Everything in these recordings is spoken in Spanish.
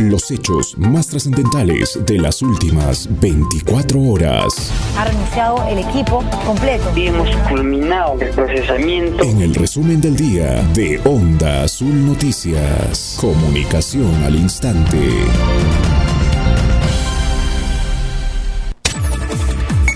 Los hechos más trascendentales de las últimas 24 horas. Ha renunciado el equipo completo. Y hemos culminado el procesamiento. En el resumen del día de Onda Azul Noticias. Comunicación al instante.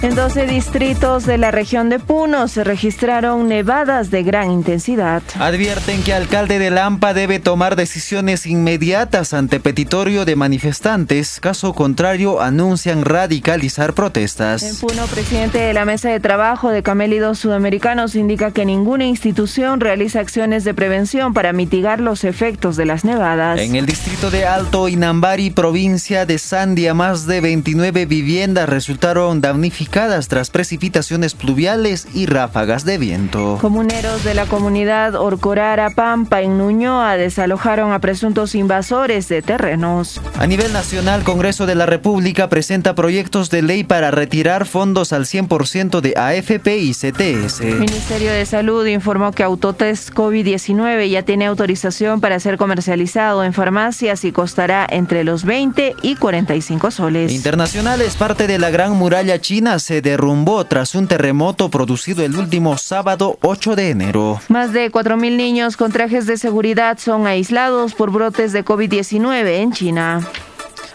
En 12 distritos de la región de Puno se registraron nevadas de gran intensidad. Advierten que alcalde de Lampa debe tomar decisiones inmediatas ante petitorio de manifestantes. Caso contrario, anuncian radicalizar protestas. En Puno, presidente de la mesa de trabajo de camélidos sudamericanos indica que ninguna institución realiza acciones de prevención para mitigar los efectos de las nevadas. En el distrito de Alto Inambari, provincia de Sandia, más de 29 viviendas resultaron damnificadas tras precipitaciones pluviales y ráfagas de viento. Comuneros de la comunidad Orcorara Pampa en Nuñoa desalojaron a presuntos invasores de terrenos. A nivel nacional, Congreso de la República presenta proyectos de ley para retirar fondos al 100% de AFP y CTS. El Ministerio de Salud informó que Autotest COVID-19 ya tiene autorización para ser comercializado en farmacias y costará entre los 20 y 45 soles. Internacional es parte de la Gran Muralla China se derrumbó tras un terremoto producido el último sábado 8 de enero. Más de 4.000 niños con trajes de seguridad son aislados por brotes de COVID-19 en China.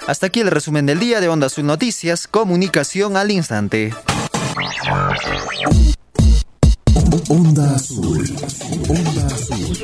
Hasta aquí el resumen del día de Onda Azul Noticias, comunicación al instante. Onda Azul. Onda Azul.